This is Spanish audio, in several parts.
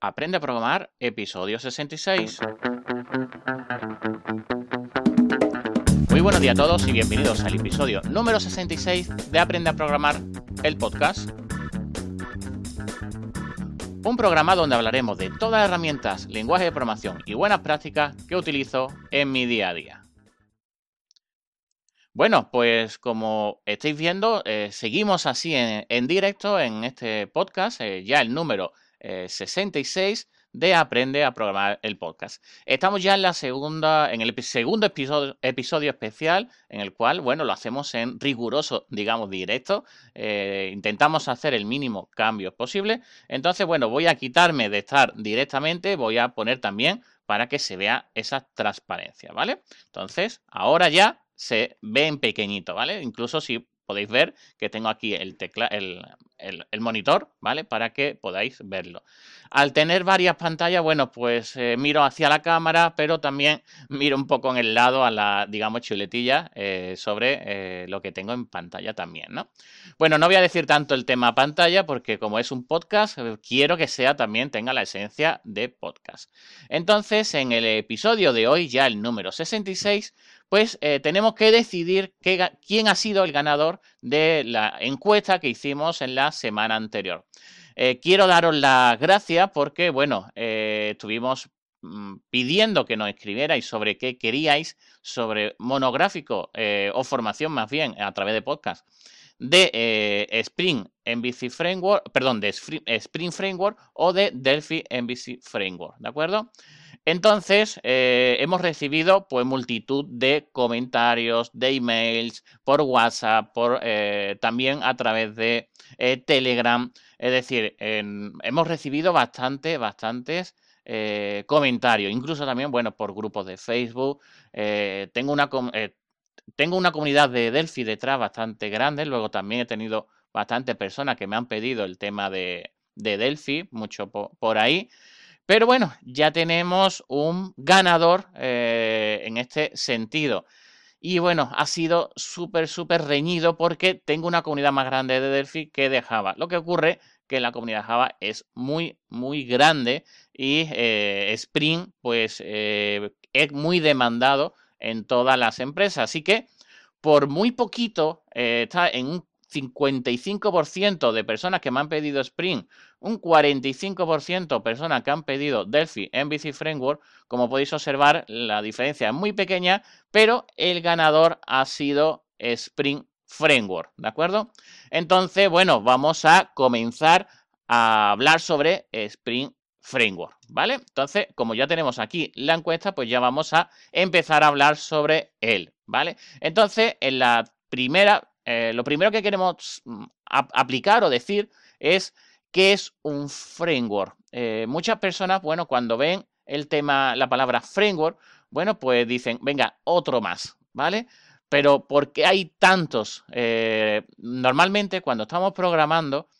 Aprende a programar, episodio 66. Muy buenos días a todos y bienvenidos al episodio número 66 de Aprende a programar, el podcast. Un programa donde hablaremos de todas las herramientas, lenguaje de programación y buenas prácticas que utilizo en mi día a día. Bueno, pues como estáis viendo, eh, seguimos así en, directo en este podcast, eh, ya el número 66 eh, de Aprende a programar el podcast. Estamos ya en la segunda, en el segundo episodio, especial, en el cual, bueno, lo hacemos en riguroso, digamos, directo. Eh, intentamos hacer el mínimo cambio posible. Entonces, bueno, voy a quitarme de estar directamente, voy a poner también para que se vea esa transparencia, ¿vale? Entonces, ahora ya se ve en pequeñito, ¿vale? Incluso si podéis ver que tengo aquí el, tecla, el, monitor, ¿vale? Para que podáis verlo. Al tener varias pantallas, bueno, pues eh, miro hacia la cámara, pero también miro un poco en el lado a la, digamos, chuletilla eh, sobre eh, lo que tengo en pantalla también, ¿no? Bueno, no voy a decir tanto el tema pantalla porque como es un podcast, quiero que sea también, tenga la esencia de podcast. Entonces, en el episodio de hoy, ya el número 66, pues eh, tenemos que decidir quién ha sido el ganador de la encuesta que hicimos en la semana anterior. Eh, quiero daros las gracias porque, bueno, eh, estuvimos mm, pidiendo que nos escribierais sobre qué queríais, sobre monográfico o formación más bien a través de podcast de Spring MVC Framework, perdón, de Spring Framework o de Delphi MVC Framework, ¿de acuerdo? Entonces, eh, hemos recibido pues multitud de comentarios, de emails, por WhatsApp, por, eh, también a través de eh, Telegram. Es decir, hemos recibido bastante, bastantes comentarios, incluso también, bueno, por grupos de Facebook. tengo, una, tengo una comunidad de Delphi detrás bastante grande. Luego también he tenido bastantes personas que me han pedido el tema de, Delphi, mucho por ahí. Pero bueno, ya tenemos un ganador eh, en este sentido. Y bueno, ha sido súper, súper reñido porque tengo una comunidad más grande de Delphi que de Java. Lo que ocurre que la comunidad Java es muy, muy grande y eh, Spring pues eh, es muy demandado en todas las empresas. Así que por muy poquito está en un 55% de personas que me han pedido Spring, un 45% personas que han pedido Delphi MVC Framework. Como podéis observar, la diferencia es muy pequeña, pero el ganador ha sido Spring Framework, ¿de acuerdo? Entonces, bueno, vamos a comenzar a hablar sobre Spring Framework, ¿vale? Entonces, como ya tenemos aquí la encuesta, pues ya vamos a empezar a hablar sobre él, ¿vale? Entonces, en la primera eh, lo primero que queremos mm, aplicar o decir es qué es un framework. Eh, muchas personas, bueno, cuando ven el tema, la palabra framework, bueno, pues dicen, venga, otro más, ¿vale? Pero ¿por qué hay tantos? Eh, normalmente cuando estamos programando,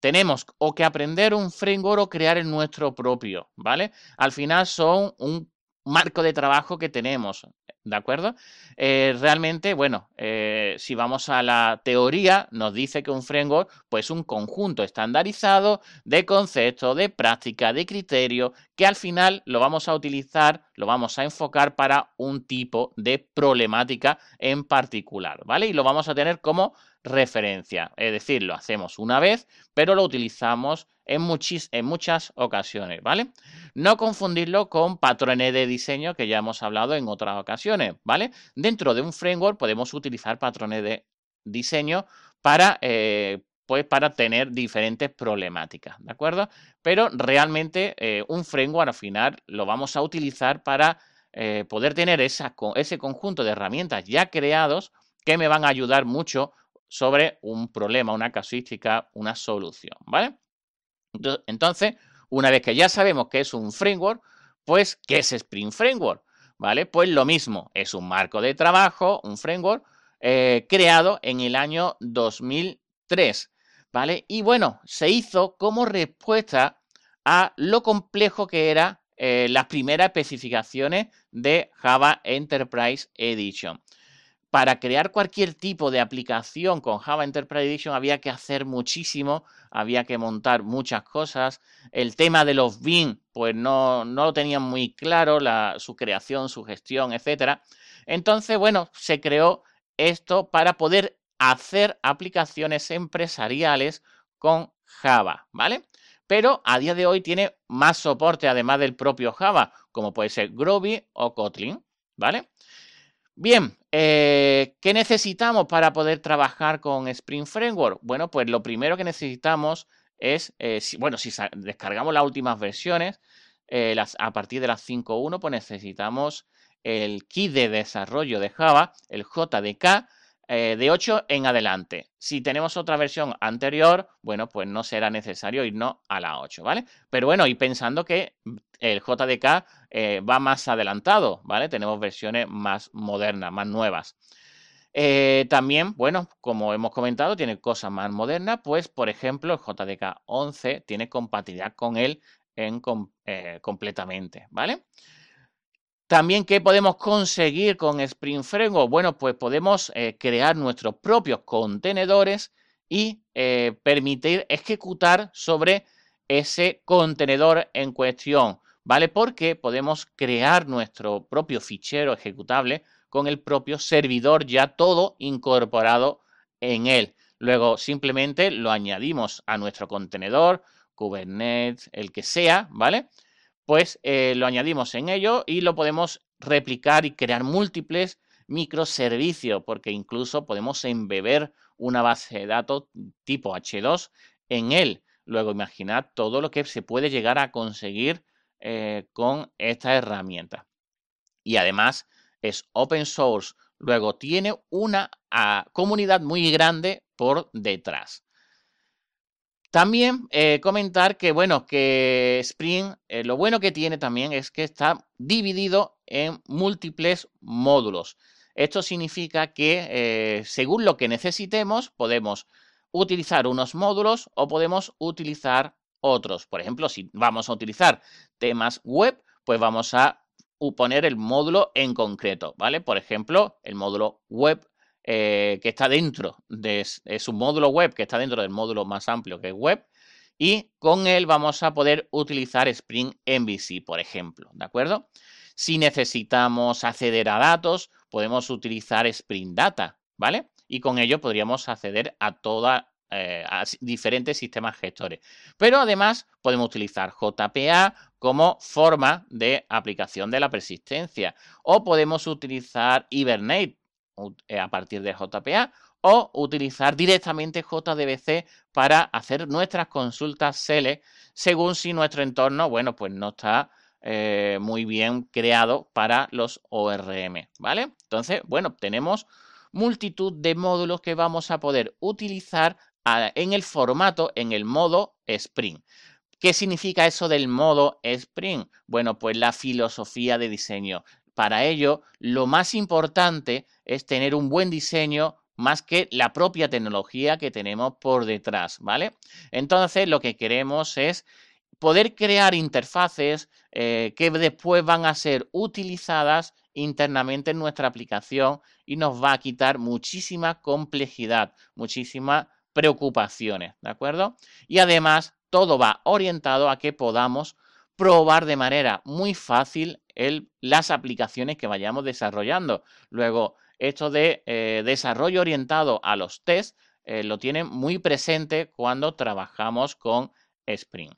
tenemos o que aprender un framework o crear el nuestro propio, ¿vale? Al final son un marco de trabajo que tenemos. ¿De acuerdo? Eh, realmente, bueno, eh, si vamos a la teoría, nos dice que un framework pues un conjunto estandarizado de conceptos, de práctica, de criterio, que al final lo vamos a utilizar, lo vamos a enfocar para un tipo de problemática en particular, ¿vale? Y lo vamos a tener como referencia. Es decir, lo hacemos una vez, pero lo utilizamos en, en muchas ocasiones, ¿vale? No confundirlo con patrones de diseño que ya hemos hablado en otras ocasiones, ¿vale? Dentro de un framework podemos utilizar patrones de diseño para, eh, pues para tener diferentes problemáticas, ¿de acuerdo? Pero realmente eh, un framework al final lo vamos a utilizar para eh, poder tener ese conjunto de herramientas ya creados que me van a ayudar mucho sobre un problema, una casuística, una solución, ¿vale? Entonces, una vez que ya sabemos que es un framework, pues, ¿qué es Spring Framework? ¿Vale? Pues lo mismo, es un marco de trabajo, un framework eh, creado en el año 2003, ¿vale? Y bueno, se hizo como respuesta a lo complejo que eran eh, las primeras especificaciones de Java Enterprise Edition. Para crear cualquier tipo de aplicación con Java Enterprise Edition había que hacer muchísimo, había que montar muchas cosas. El tema de los bin, pues no, no lo tenían muy claro, su creación, su gestión, etc. Entonces, bueno, se creó esto para poder hacer aplicaciones empresariales con Java, ¿vale? Pero a día de hoy tiene más soporte además del propio Java, como puede ser Groovy o Kotlin, ¿vale? Bien, eh, ¿qué necesitamos para poder trabajar con Spring Framework? Bueno, pues lo primero que necesitamos es, eh, bueno, si descargamos las últimas versiones, eh, a partir de las 5.1, pues necesitamos el kit de desarrollo de Java, el JDK, de 8 en adelante. Si tenemos otra versión anterior, bueno, pues no será necesario irnos a la 8, ¿vale? Pero bueno, y pensando que el JDK eh, va más adelantado, ¿vale? Tenemos versiones más modernas, más nuevas. Eh, también, bueno, como hemos comentado, tiene cosas más modernas, pues por ejemplo el JDK 11 tiene compatibilidad con él en, eh, completamente, ¿vale? También, ¿qué podemos conseguir con Spring Framework? Bueno, pues podemos crear nuestros propios contenedores y permitir ejecutar sobre ese contenedor en cuestión. ¿vale? Porque podemos crear nuestro propio fichero ejecutable con el propio servidor ya todo incorporado en él. Luego simplemente lo añadimos a nuestro contenedor, Kubernetes, el que sea, ¿vale? Pues eh, lo añadimos en ello y lo podemos replicar y crear múltiples microservicios, porque incluso podemos embeber una base de datos tipo H2 en él. Luego imaginad todo lo que se puede llegar a conseguir eh, con esta herramienta. Y además es open source. Luego tiene una ah, comunidad muy grande por detrás. También eh, comentar que, bueno, que Spring, eh, lo bueno que tiene también es que está dividido en múltiples módulos. Esto significa que según lo que necesitemos, podemos utilizar unos módulos o podemos utilizar otros. Por ejemplo, si vamos a utilizar temas web, pues vamos a poner el módulo en concreto, ¿vale? Por ejemplo, el módulo web eh, que está dentro de es un módulo web que está dentro del módulo más amplio que es web y con él vamos a poder utilizar Spring MVC, por ejemplo, ¿de acuerdo? Si necesitamos acceder a datos, podemos utilizar Spring Data, ¿vale? Y con ello podríamos acceder a toda eh, a diferentes sistemas gestores. Pero además podemos utilizar JPA como forma de aplicación de la persistencia o podemos utilizar Hibernate a partir de JPA o utilizar directamente JDBC para hacer nuestras consultas SELE según si nuestro entorno, bueno, pues no está eh, muy bien creado para los ORM, ¿vale? Entonces, bueno, tenemos multitud de módulos que vamos a poder utilizar en el formato, en el modo Spring. ¿Qué significa eso del modo Spring? Bueno, pues la filosofía de diseño. Para ello, lo más importante es tener un buen diseño más que la propia tecnología que tenemos por detrás, ¿vale? Entonces, lo que queremos es poder crear interfaces eh, que después van a ser utilizadas internamente en nuestra aplicación y nos va a quitar muchísima complejidad, muchísima preocupaciones, ¿de acuerdo? Y además, todo va orientado a que podamos probar de manera muy fácil las aplicaciones que vayamos desarrollando. Luego, esto de eh, desarrollo orientado a los tests eh, lo tienen muy presente cuando trabajamos con Spring.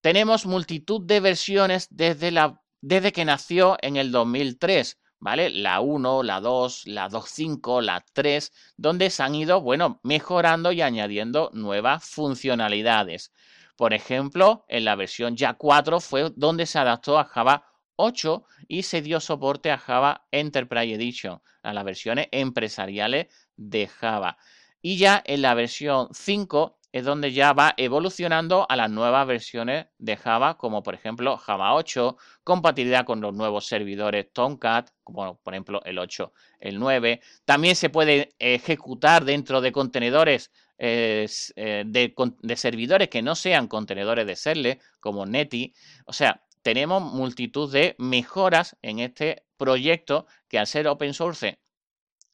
Tenemos multitud de versiones desde, la, desde que nació en el 2003. ¿vale? La 1, la 2, la 2.5, la 3, donde se han ido, bueno, mejorando y añadiendo nuevas funcionalidades. Por ejemplo, en la versión ya 4 fue donde se adaptó a Java 8 y se dio soporte a Java Enterprise Edition, a las versiones empresariales de Java. Y ya en la versión 5 es donde ya va evolucionando a las nuevas versiones de Java, como por ejemplo Java 8, compatibilidad con los nuevos servidores Tomcat, como por ejemplo el 8, el 9. También se puede ejecutar dentro de contenedores eh, de, servidores que no sean contenedores de Serle, como Netty. O sea, tenemos multitud de mejoras en este proyecto que al ser open source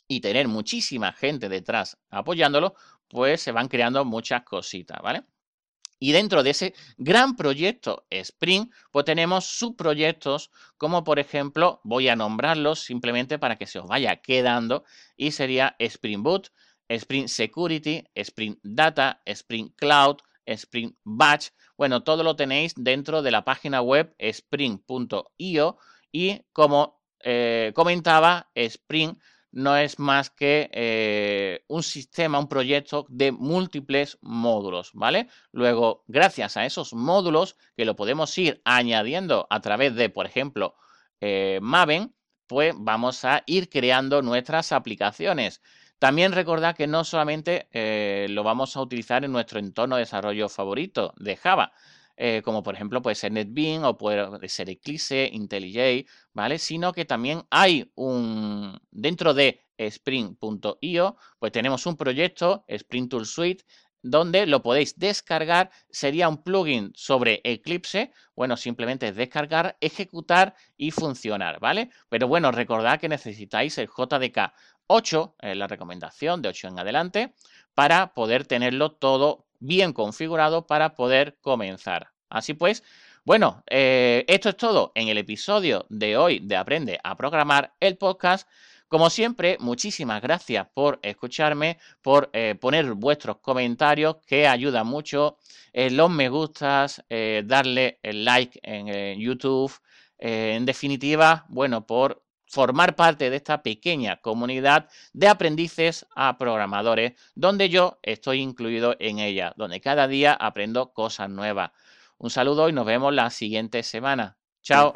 y tener muchísima gente detrás apoyándolo, pues se van creando muchas cositas, ¿vale? Y dentro de ese gran proyecto Spring, pues tenemos subproyectos como por ejemplo, voy a nombrarlos simplemente para que se os vaya quedando, y sería Spring Boot, Spring Security, Spring Data, Spring Cloud, Spring Batch. Bueno, todo lo tenéis dentro de la página web spring.io y como eh, comentaba, Spring no es más que eh, un sistema, un proyecto de múltiples módulos, ¿vale? Luego, gracias a esos módulos que lo podemos ir añadiendo a través de, por ejemplo, eh, Maven, pues vamos a ir creando nuestras aplicaciones. También recordad que no solamente eh, lo vamos a utilizar en nuestro entorno de desarrollo favorito de Java, eh, como por ejemplo puede ser NetBeans o puede ser Eclipse, IntelliJ, ¿vale? Sino que también hay un, dentro de Spring.io, pues tenemos un proyecto, Spring Tool Suite, donde lo podéis descargar. Sería un plugin sobre Eclipse. Bueno, simplemente es descargar, ejecutar y funcionar, ¿vale? Pero bueno, recordad que necesitáis el JDK 8, eh, la recomendación de 8 en adelante, para poder tenerlo todo bien configurado para poder comenzar. Así pues, bueno, eh, esto es todo en el episodio de hoy de Aprende a Programar, el podcast. Como siempre, muchísimas gracias por escucharme, por eh, poner vuestros comentarios, que ayuda mucho. Eh, los me gustas, darle el like en YouTube. en definitiva, bueno, por formar parte de esta pequeña comunidad de aprendices a programadores, donde yo estoy incluido en ella, donde cada día aprendo cosas nuevas. Un saludo y nos vemos la siguiente semana. Chao.